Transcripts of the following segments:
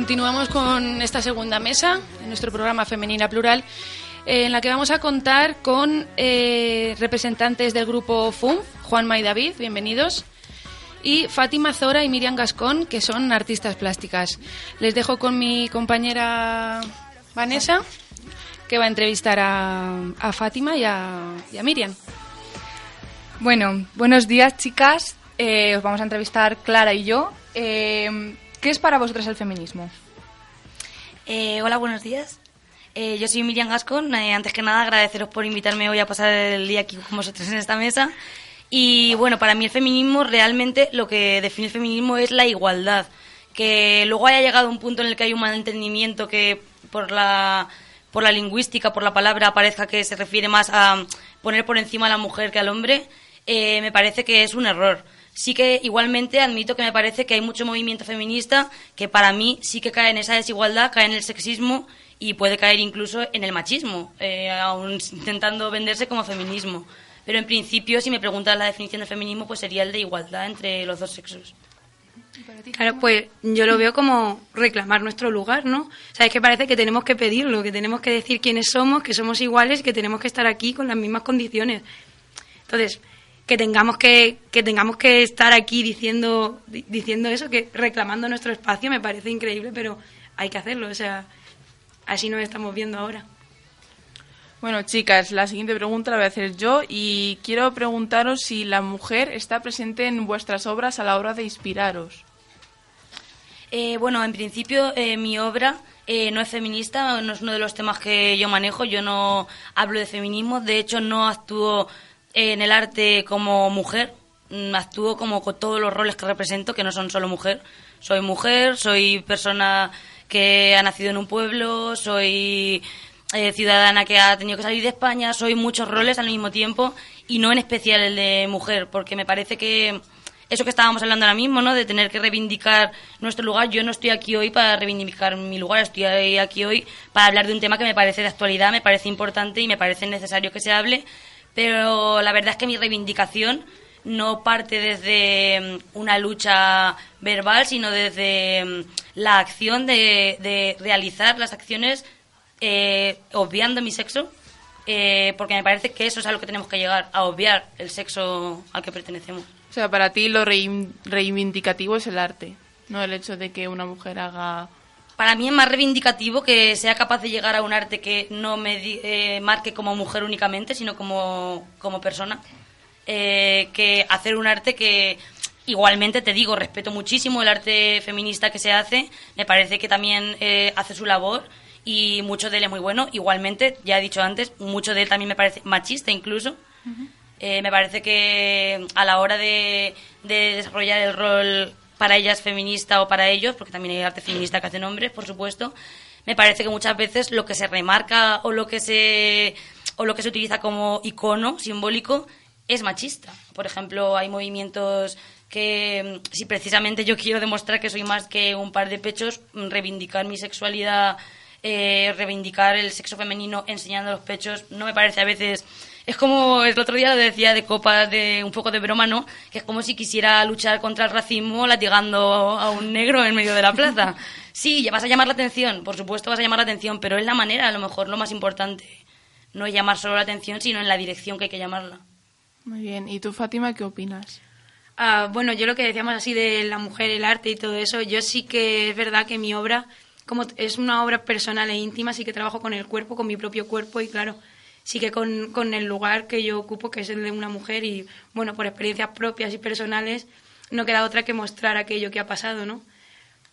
Continuamos con esta segunda mesa, en nuestro programa Femenina Plural, eh, en la que vamos a contar con eh, representantes del grupo FUM, Juanma y David, bienvenidos, y Fátima Zora y Miriam Gascón, que son artistas plásticas. Les dejo con mi compañera Vanessa, que va a entrevistar a, Fátima y a, Miriam. Bueno, buenos días chicas. Eh, os vamos a entrevistar Clara y yo. ¿Qué es para vosotras el feminismo? Eh, hola, buenos días. Eh, yo soy Miriam Gascon. Eh, antes que nada, agradeceros por invitarme hoy a pasar el día aquí con vosotros en esta mesa. Y bueno, para mí el feminismo realmente lo que define el feminismo es la igualdad. Que luego haya llegado un punto en el que hay un mal entendimiento que por la, por la lingüística, por la palabra, parezca que se refiere más a poner por encima a la mujer que al hombre, me parece que es un error sí que igualmente admito que me parece que hay mucho movimiento feminista que para mí sí que cae en esa desigualdad, cae en el sexismo y puede caer incluso en el machismo, eh, aún intentando venderse como feminismo. Pero en principio, si me preguntas la definición de feminismo, pues sería el de igualdad entre los dos sexos. Claro, pues yo lo veo como reclamar nuestro lugar, ¿no? O sea, es que parece que tenemos que pedirlo, que tenemos que decir quiénes somos, que somos iguales, que tenemos que estar aquí con las mismas condiciones. Entonces, que tengamos que, que tengamos que estar aquí diciendo, diciendo eso, que reclamando nuestro espacio me parece increíble, pero hay que hacerlo, o sea, así nos estamos viendo ahora. Bueno, chicas, la siguiente pregunta la voy a hacer yo y quiero preguntaros si la mujer está presente en vuestras obras a la hora de inspiraros. Eh, bueno, en principio eh, mi obra eh, no es feminista, no es uno de los temas que yo manejo, yo no hablo de feminismo, de hecho no actúo en el arte como mujer, mm, actúo como con todos los roles que represento, que no son solo mujer. Soy mujer, soy persona que ha nacido en un pueblo, soy eh, ciudadana que ha tenido que salir de España, soy muchos roles al mismo tiempo y no en especial el de mujer, porque me parece que eso que estábamos hablando ahora mismo, ¿no? De tener que reivindicar nuestro lugar. Yo no estoy aquí hoy para reivindicar mi lugar, estoy aquí hoy para hablar de un tema que me parece de actualidad, me parece importante y me parece necesario que se hable pero la verdad es que mi reivindicación no parte desde mm, una lucha verbal, sino desde mm, la acción de, realizar las acciones eh, obviando mi sexo, eh, porque me parece que eso es a lo que tenemos que llegar, a obviar el sexo al que pertenecemos. O sea, para ti lo reivindicativo es el arte, no el hecho de que una mujer haga para mí es más reivindicativo que sea capaz de llegar a un arte que no me eh, marque como mujer únicamente, sino como, como persona. Eh, que hacer un arte que igualmente te digo, respeto muchísimo el arte feminista que se hace, me parece que también eh, hace su labor y mucho de él es muy bueno. Igualmente, ya he dicho antes, mucho de él también me parece machista incluso. me parece que a la hora de, de desarrollar el rol para ellas feminista o para ellos, porque también hay arte feminista que hace hombres, por supuesto, me parece que muchas veces lo que se remarca o lo que se o lo que se utiliza como icono simbólico es machista. Por ejemplo, hay movimientos que si precisamente yo quiero demostrar que soy más que un par de pechos, reivindicar mi sexualidad, eh, reivindicar el sexo femenino enseñando los pechos, no me parece a veces es como el otro día lo decía de copa de un poco de broma, ¿no? Que es como si quisiera luchar contra el racismo latigando a un negro en medio de la plaza. Sí, vas a llamar la atención, por supuesto vas a llamar la atención, pero es la manera, a lo mejor lo más importante. No es llamar solo la atención, sino en la dirección que hay que llamarla. Muy bien. ¿Y tú, Fátima, qué opinas? Ah, bueno, yo lo que decíamos así de la mujer, el arte y todo eso, yo sí que es verdad que mi obra, es una obra personal e íntima, sí que trabajo con el cuerpo, con mi propio cuerpo y claro, sí que con, con el lugar que yo ocupo, que es el de una mujer, y bueno, por experiencias propias y personales, no queda otra que mostrar aquello que ha pasado, ¿no?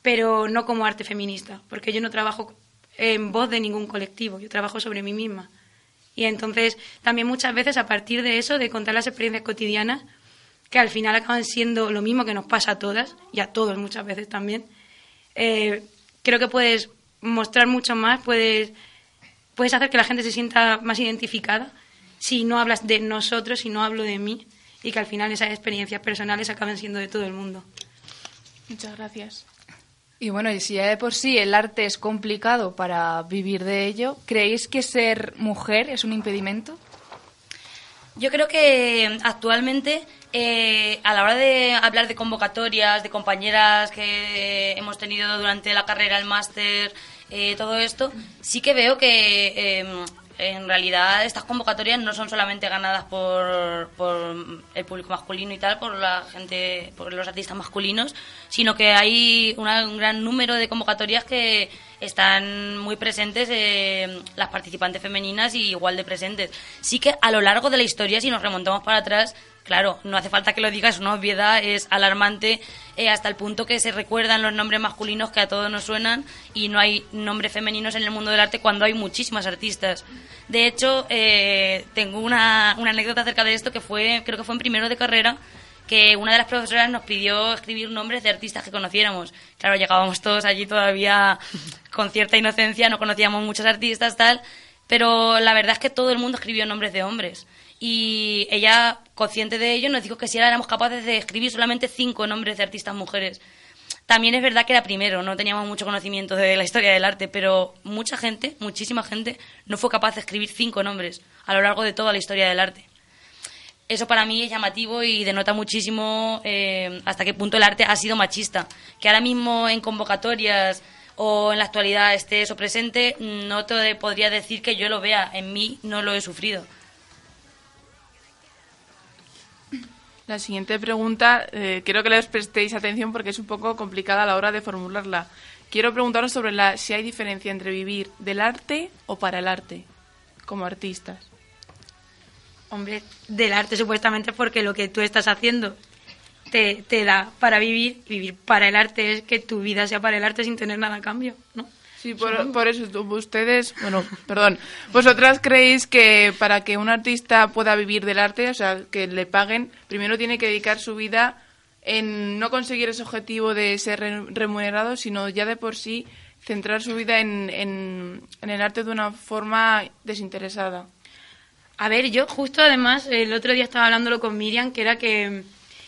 Pero no como arte feminista, porque yo no trabajo en voz de ningún colectivo, yo trabajo sobre mí misma. Y entonces también muchas veces a partir de eso, de contar las experiencias cotidianas, que al final acaban siendo lo mismo que nos pasa a todas, y a todos muchas veces también, eh, creo que puedes mostrar mucho más, puedes puedes hacer que la gente se sienta más identificada si no hablas de nosotros, si no hablo de mí y que al final esas experiencias personales acaben siendo de todo el mundo. Muchas gracias. Y bueno, y si ya de por sí el arte es complicado para vivir de ello, ¿creéis que ser mujer es un impedimento? Yo creo que actualmente, eh, a la hora de hablar de convocatorias, de compañeras que hemos tenido durante la carrera, el máster, eh, todo esto, sí que veo que eh, en realidad estas convocatorias no son solamente ganadas por, el público masculino y tal, por la gente, por los artistas masculinos, sino que hay un gran número de convocatorias que están muy presentes eh, las participantes femeninas y igual de presentes. Sí que a lo largo de la historia, si nos remontamos para atrás, claro, no hace falta que lo digas, es una obviedad, es alarmante eh, hasta el punto que se recuerdan los nombres masculinos que a todos nos suenan y no hay nombres femeninos en el mundo del arte cuando hay muchísimas artistas. De hecho, eh, tengo una, una anécdota acerca de esto que fue, creo que fue en primero de carrera, que una de las profesoras nos pidió escribir nombres de artistas que conociéramos. Claro, llegábamos todos allí todavía con cierta inocencia, no conocíamos muchos artistas, tal, pero la verdad es que todo el mundo escribió nombres de hombres. Y ella, consciente de ello, nos dijo que si éramos capaces de escribir solamente cinco nombres de artistas mujeres. También es verdad que era primero, no teníamos mucho conocimiento de la historia del arte, pero mucha gente, muchísima gente, no fue capaz de escribir cinco nombres a lo largo de toda la historia del arte eso para mí es llamativo y denota muchísimo eh, hasta qué punto el arte ha sido machista. Que ahora mismo en convocatorias o en la actualidad esté eso presente, no te podría decir que yo lo vea. En mí no lo he sufrido. La siguiente pregunta, eh, quiero que les prestéis atención porque es un poco complicada a la hora de formularla. Quiero preguntaros sobre la, si hay diferencia entre vivir del arte o para el arte, como artistas. Hombre, del arte supuestamente porque lo que tú estás haciendo te, te da para vivir. Vivir para el arte es que tu vida sea para el arte sin tener nada a cambio, ¿no? Sí, por, por eso ustedes, bueno, perdón, vosotras creéis que para que un artista pueda vivir del arte, o sea, que le paguen, primero tiene que dedicar su vida en no conseguir ese objetivo de ser re- remunerado, sino ya de por sí centrar su vida en, en, en el arte de una forma desinteresada. A ver, yo justo además el otro día estaba hablándolo con Miriam, que era que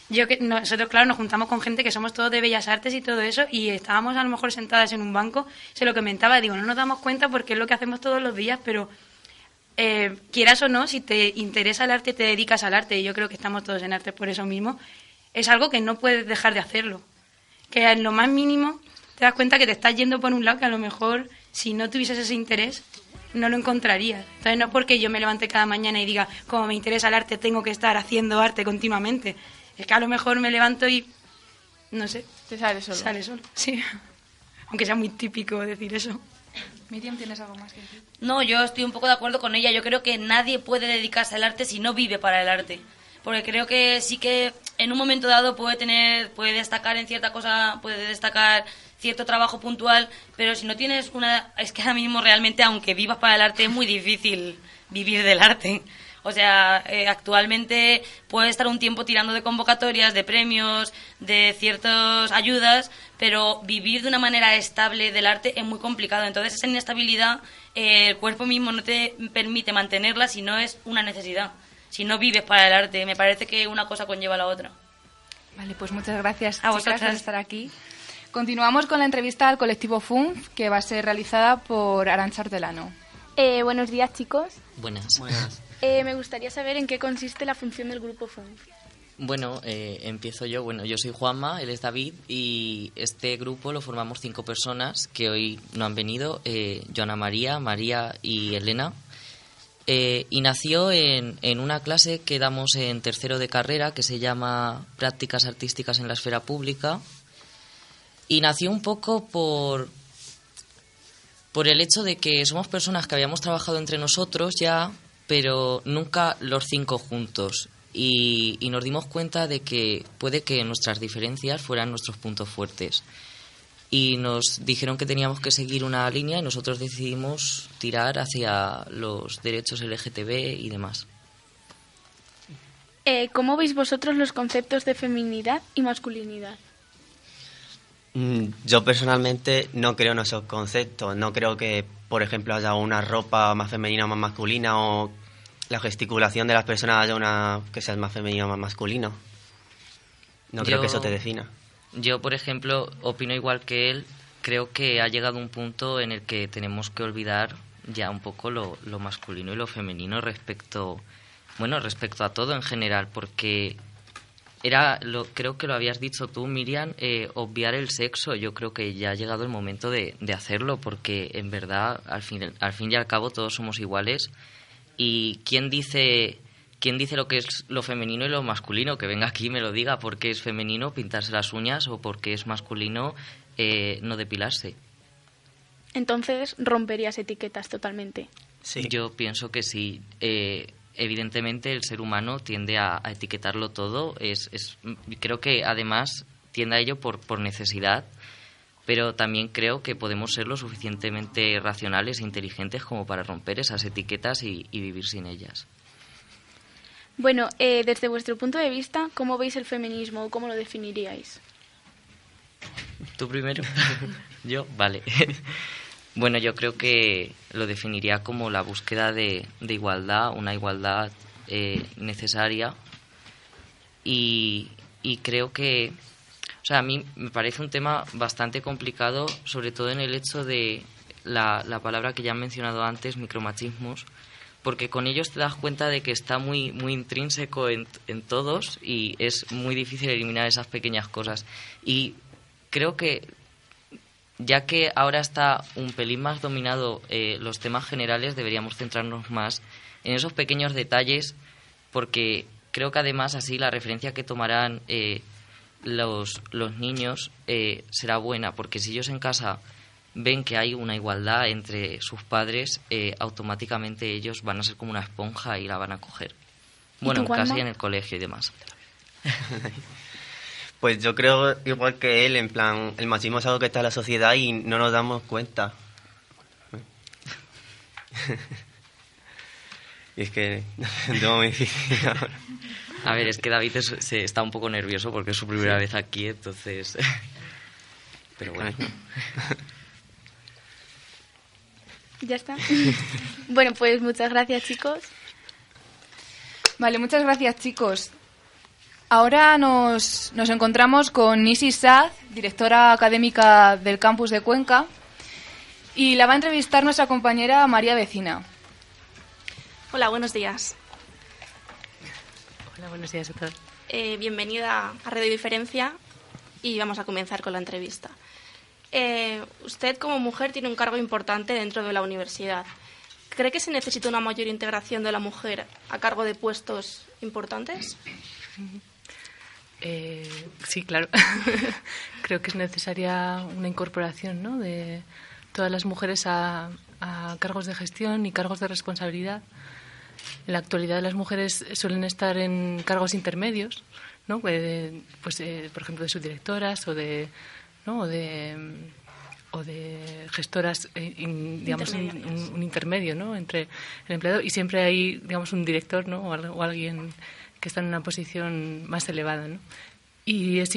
yo que nosotros claro nos juntamos con gente que somos todos de bellas artes y todo eso y estábamos a lo mejor sentadas en un banco, se lo comentaba, digo, no nos damos cuenta porque es lo que hacemos todos los días, pero eh, quieras o no, si te interesa el arte, te dedicas al arte, y yo creo que estamos todos en arte por eso mismo, es algo que no puedes dejar de hacerlo. Que en lo más mínimo te das cuenta que te estás yendo por un lado que a lo mejor si no tuvieses ese interés no lo encontrarías. Entonces no es porque yo me levante cada mañana y diga, como me interesa el arte, tengo que estar haciendo arte continuamente. Es que a lo mejor me levanto y, no sé, Te sale solo. sale solo. Sí. Aunque sea muy típico decir eso. Miriam, ¿tienes algo más que decir? No, yo estoy un poco de acuerdo con ella. Yo creo que nadie puede dedicarse al arte si no vive para el arte. Porque creo que sí que en un momento dado puede tener, puede destacar en cierta cosa, puede destacar cierto trabajo puntual, pero si no tienes una, es que ahora mismo realmente, aunque vivas para el arte, es muy difícil vivir del arte. O sea, eh, actualmente puede estar un tiempo tirando de convocatorias, de premios, de ciertas ayudas, pero vivir de una manera estable del arte es muy complicado. Entonces esa inestabilidad, eh, el cuerpo mismo no te permite mantenerla si no es una necesidad. Si no vives para el arte, me parece que una cosa conlleva a la otra. Vale, pues muchas gracias A vosotras. por estar aquí. Continuamos con la entrevista al colectivo FUNF, que va a ser realizada por Arancha Hortelano. Eh, buenos días, chicos. Buenas. Eh, me gustaría saber en qué consiste la función del grupo FUNF. Bueno, eh, empiezo yo. Bueno, yo soy Juanma, él es David y este grupo lo formamos cinco personas que hoy no han venido, eh, Joana María, María y Elena. Eh, y nació en, en una clase que damos en tercero de carrera que se llama Prácticas Artísticas en la Esfera Pública. Y nació un poco por, por el hecho de que somos personas que habíamos trabajado entre nosotros ya, pero nunca los cinco juntos. Y, y nos dimos cuenta de que puede que nuestras diferencias fueran nuestros puntos fuertes. Y nos dijeron que teníamos que seguir una línea y nosotros decidimos tirar hacia los derechos LGTB y demás. Eh, ¿Cómo veis vosotros los conceptos de feminidad y masculinidad? Mm, Yo personalmente no creo en esos conceptos. No creo que, por ejemplo, haya una ropa más femenina o más masculina o la gesticulación de las personas haya una que sea más femenina o más masculino. No creo Yo- que eso te defina. Yo, por ejemplo, opino igual que él. Creo que ha llegado un punto en el que tenemos que olvidar ya un poco lo, lo masculino y lo femenino respecto Bueno, respecto a todo en general, porque era, lo, creo que lo habías dicho tú, Miriam, eh, obviar el sexo. Yo creo que ya ha llegado el momento de, de hacerlo, porque en verdad, al fin, al fin y al cabo, todos somos iguales. Y quién dice, quién dice lo que es lo femenino y lo masculino, que venga aquí y me lo diga, porque es femenino pintarse las uñas o porque es masculino eh, no depilarse. Entonces romperías etiquetas totalmente. Sí. Yo pienso que sí. Eh, evidentemente el ser humano tiende a, a etiquetarlo todo. Es, es, creo que además tiende a ello por, por necesidad, pero también creo que podemos ser lo suficientemente racionales e inteligentes como para romper esas etiquetas y, y vivir sin ellas. Bueno, eh, desde vuestro punto de vista, ¿cómo veis el feminismo o cómo lo definiríais? ¿Tú primero? yo, vale. bueno, yo creo que lo definiría como la búsqueda de, de igualdad, una igualdad eh, necesaria. Y, y creo que, o sea, a mí me parece un tema bastante complicado, sobre todo en el hecho de la, la palabra que ya han mencionado antes, micromachismos, porque con ellos te das cuenta de que está muy, muy intrínseco en, en todos y es muy difícil eliminar esas pequeñas cosas. Y creo que ya que ahora está un pelín más dominado eh, los temas generales, deberíamos centrarnos más en esos pequeños detalles, porque creo que además así la referencia que tomarán eh, los, los niños eh, será buena, porque si ellos en casa ven que hay una igualdad entre sus padres, eh, automáticamente ellos van a ser como una esponja y la van a coger. Bueno, en casa y en el colegio y demás. Pues yo creo igual que él, en plan, el machismo es algo que está en la sociedad y no nos damos cuenta. y es que es muy difícil ahora. A ver, es que David es- se está un poco nervioso porque es su primera vez aquí, entonces... Pero bueno. ¿Ya está? bueno, pues muchas gracias, chicos. Vale, muchas gracias, chicos. Ahora nos, nos encontramos con Isis Saz, directora académica del campus de Cuenca, y la va a entrevistar nuestra compañera María Vecina. Hola, buenos días. Hola, buenos días a todos. Eh, bienvenida a Radio Diferencia y vamos a comenzar con la entrevista. Eh, usted como mujer tiene un cargo importante dentro de la universidad. ¿Cree que se necesita una mayor integración de la mujer a cargo de puestos importantes? Eh, sí, claro. Creo que es necesaria una incorporación ¿no? de todas las mujeres a, a cargos de gestión y cargos de responsabilidad. En la actualidad las mujeres suelen estar en cargos intermedios, ¿no? Eh, pues, eh, por ejemplo, de subdirectoras o de, ¿no? o de, mm, o de gestoras, eh, in- digamos, un, un- un intermedio ¿no? entre el empleado y siempre hay, digamos, un director ¿no? o, o alguien que está en una posición más elevada. ¿no? Y es,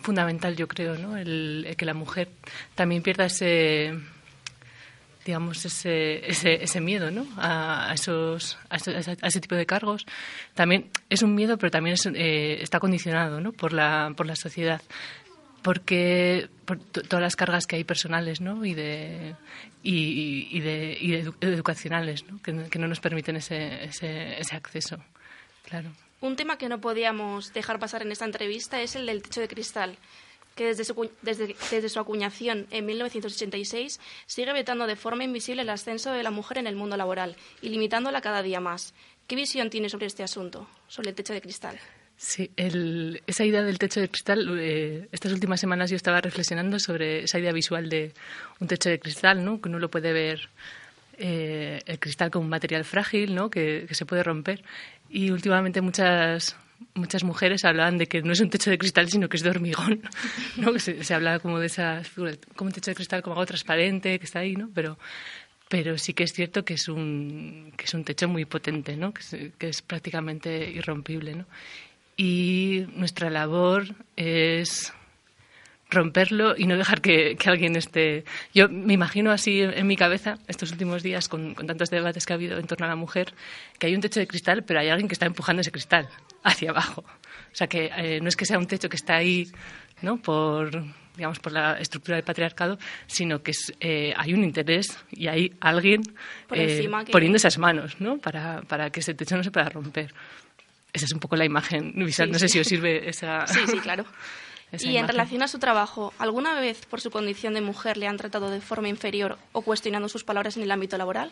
fundamental, yo creo, ¿no? el, que la mujer también pierda ese digamos, ese, ese, ese miedo ¿no? a, esos, a, ese, tipo de cargos. También es un miedo, pero también es, eh, está condicionado ¿no? por, la, por la sociedad. Porque por to- todas las cargas que hay personales ¿no? y, de, y, de, y de edu- educacionales ¿no? Que, que no nos permiten ese, ese, ese acceso. Claro. Un tema que no podíamos dejar pasar en esta entrevista es el del techo de cristal, que desde su, desde, desde su acuñación en 1986 sigue vetando de forma invisible el ascenso de la mujer en el mundo laboral y limitándola cada día más. ¿Qué visión tiene sobre este asunto, sobre el techo de cristal? Sí, esa idea del techo de cristal, eh, estas últimas semanas yo estaba reflexionando sobre esa idea visual de un techo de cristal, ¿no? que uno lo puede ver eh, el cristal como un material frágil, ¿no? que, que se puede romper. Y últimamente muchas muchas mujeres hablaban de que no es un techo de cristal, sino que es de hormigón, ¿no? se, se como de esa figura, como un techo de cristal como algo transparente que está ahí, ¿no? pero pero sí que es cierto que es un, que es un techo muy potente, ¿no? que, es, que es prácticamente irrompible. ¿no? Y nuestra labor es romperlo y no dejar que, que alguien esté... Yo me imagino así en, en mi cabeza, estos últimos días, con, con tantos debates que ha habido en torno a la mujer, que hay un techo de cristal, pero hay alguien que está empujando ese cristal hacia abajo. O sea, que eh, no es que sea un techo que está ahí ¿no? por, digamos, por la estructura del patriarcado, sino que es, eh, hay un interés y hay alguien Por eh, que- poniendo esas manos, ¿no? Para, para que ese techo no se pueda romper. Esa es un poco la imagen visual. Sí, no sé sí. si os sirve esa. Sí, sí, claro. esa Y en relación a su trabajo, ¿alguna vez por su condición de mujer le han tratado de forma inferior o cuestionando sus palabras en el ámbito laboral?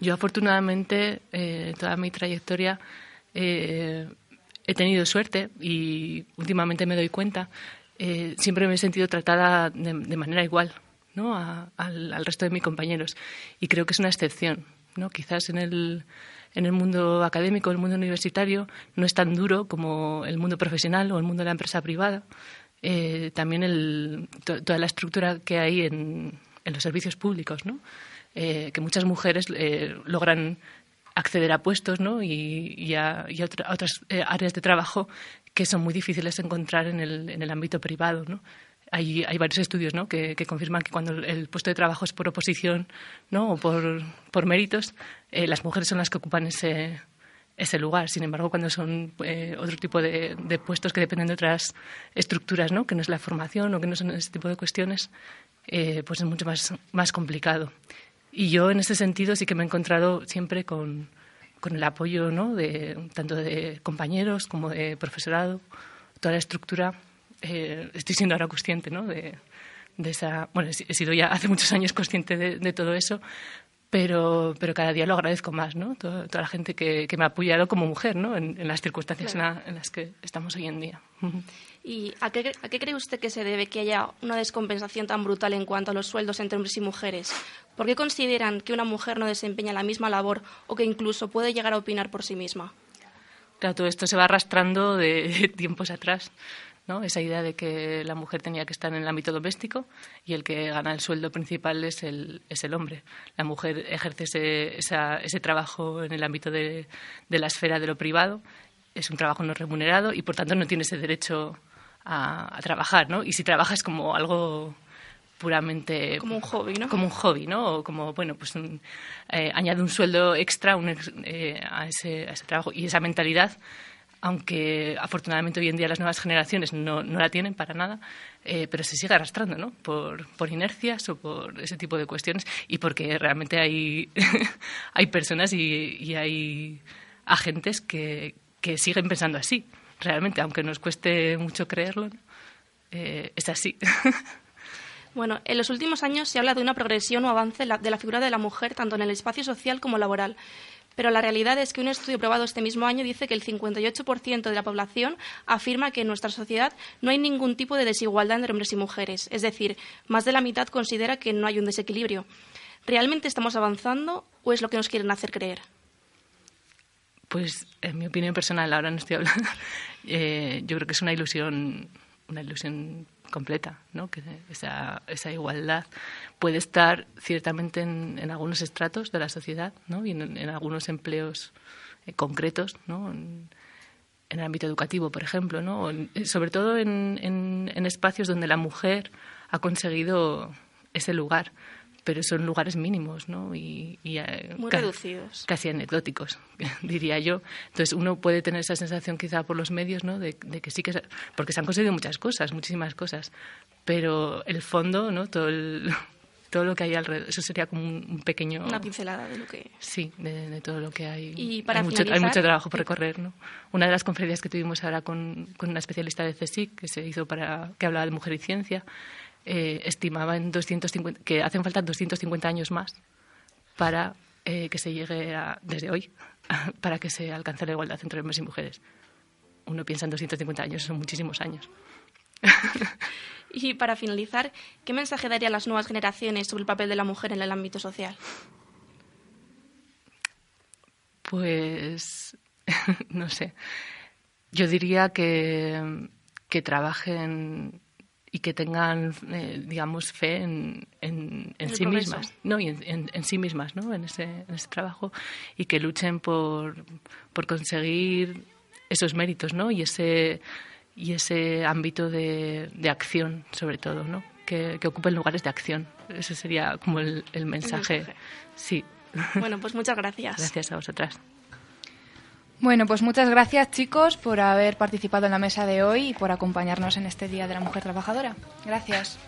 Yo afortunadamente, eh, toda mi trayectoria, eh, he tenido suerte y últimamente me doy cuenta, eh, siempre me he sentido tratada de, de manera igual ¿no? A- al, al resto de mis compañeros y creo que es una excepción. ¿no? Quizás en el, en el mundo académico, el mundo universitario, no es tan duro como el mundo profesional o el mundo de la empresa privada. Eh, también el- to- toda la estructura que hay en, los servicios públicos. Eh, que muchas mujeres eh, logran acceder a puestos y, a, otras áreas de trabajo que son muy difíciles de encontrar en el, en el ámbito privado. Hay, hay varios estudios ¿no? que, que confirman que cuando el puesto de trabajo es por oposición ¿no? o por, por méritos, eh, las mujeres son las que ocupan ese, ese lugar. Sin embargo, cuando son eh, otro tipo de, de puestos que dependen de otras estructuras, ¿no? que no es la formación o que no son ese tipo de cuestiones, eh, pues es mucho más, más complicado. Y yo en ese sentido sí que me he encontrado siempre con, con el apoyo ¿no? de, tanto de compañeros como de profesorado, toda la estructura. Eh, estoy siendo ahora consciente ¿no? de, de esa. Bueno, he sido ya hace muchos años consciente de, de todo eso, pero, pero cada día lo agradezco más, ¿no? Toda, toda la gente que, que me ha apoyado como mujer, ¿no? En, en las circunstancias en, la- en las que estamos hoy en día. ¿Y a qué, a qué cree usted que se debe que haya una descompensación tan brutal en cuanto a los sueldos entre hombres y mujeres? ¿Por qué consideran que una mujer no desempeña la misma labor o que incluso puede llegar a opinar por sí misma? Claro, todo esto se va arrastrando de tiempos atrás, ¿no? Esa idea de que la mujer tenía que estar en el ámbito doméstico y el que gana el sueldo principal es el, es el hombre. La mujer ejerce ese, esa- ese trabajo en el ámbito de, de la esfera de lo privado, es un trabajo no remunerado y por tanto no tiene ese derecho a, a trabajar, ¿no? Y si trabaja es como algo puramente Como un hobby, ¿no? como un hobby, ¿no? O como, bueno, pues un- eh, añade un sueldo extra un ex- eh, a, ese, a ese trabajo. Y esa mentalidad, aunque afortunadamente hoy en día las nuevas generaciones no, la tienen para nada, eh, pero se sigue arrastrando, ¿no? Por, inercias o por ese tipo de cuestiones y porque realmente hay, hay personas y, hay agentes que, que siguen pensando así, realmente, aunque nos cueste mucho creerlo. Eh, es así. Bueno, en los últimos años se habla de una progresión o avance de la figura de la mujer tanto en el espacio social como laboral. Pero la realidad es que un estudio probado este mismo año dice que el 58% de la población afirma que en nuestra sociedad no hay ningún tipo de desigualdad entre hombres y mujeres. Es decir, más de la mitad considera que no hay un desequilibrio. ¿Realmente estamos avanzando o es lo que nos quieren hacer creer? Pues en mi opinión personal, ahora no estoy hablando, eh, yo creo que es una ilusión, una ilusión completa, ¿no? Que esa, esa igualdad puede estar ciertamente en, algunos estratos de la sociedad, ¿no? Y en, algunos empleos eh, concretos, ¿no? En, en el ámbito educativo, por ejemplo, ¿no? O en- sobre todo en espacios donde la mujer ha conseguido ese lugar, pero son lugares mínimos, ¿no? Y, y, eh, Muy ca- reducidos. casi anecdóticos, diría yo. Entonces uno puede tener esa sensación quizá por los medios, ¿no? De, de que sí que... se- Porque se han conseguido muchas cosas, muchísimas cosas, pero el fondo, ¿no? Todo, el- todo lo que hay alrededor, eso sería como un, pequeño... Una pincelada de lo que... Sí, de, de todo lo que hay. Y para hay, mucho, hay mucho trabajo por recorrer, ¿no? Una de las conferencias que tuvimos ahora con, con una especialista de CSIC, que se hizo para que hablaba de mujer y ciencia, eh, estimaba en 250, que hacen falta 250 años más para eh, que se llegue a, desde hoy, para que se alcance la igualdad entre hombres y mujeres. Uno piensa en 250 años, son muchísimos años. Y para finalizar, ¿qué mensaje daría a las nuevas generaciones sobre el papel de la mujer en el ámbito social? Pues no sé. Yo diría que, que trabajen y que tengan, eh, digamos, fe en, en, en El sí progreso. mismas, ¿no? Y en, en- sí mismas, ¿no? En ese, en ese trabajo y que luchen por, por conseguir esos méritos, ¿no? Y ese y ese ámbito de, de acción, sobre todo, ¿no? Que, que ocupen lugares de acción. Ese sería como el, el mensaje. mensaje. Sí. Bueno, pues muchas gracias. Gracias a vosotras. Bueno, pues muchas gracias chicos por haber participado en la mesa de hoy y por acompañarnos en este Día de la Mujer Trabajadora. Gracias.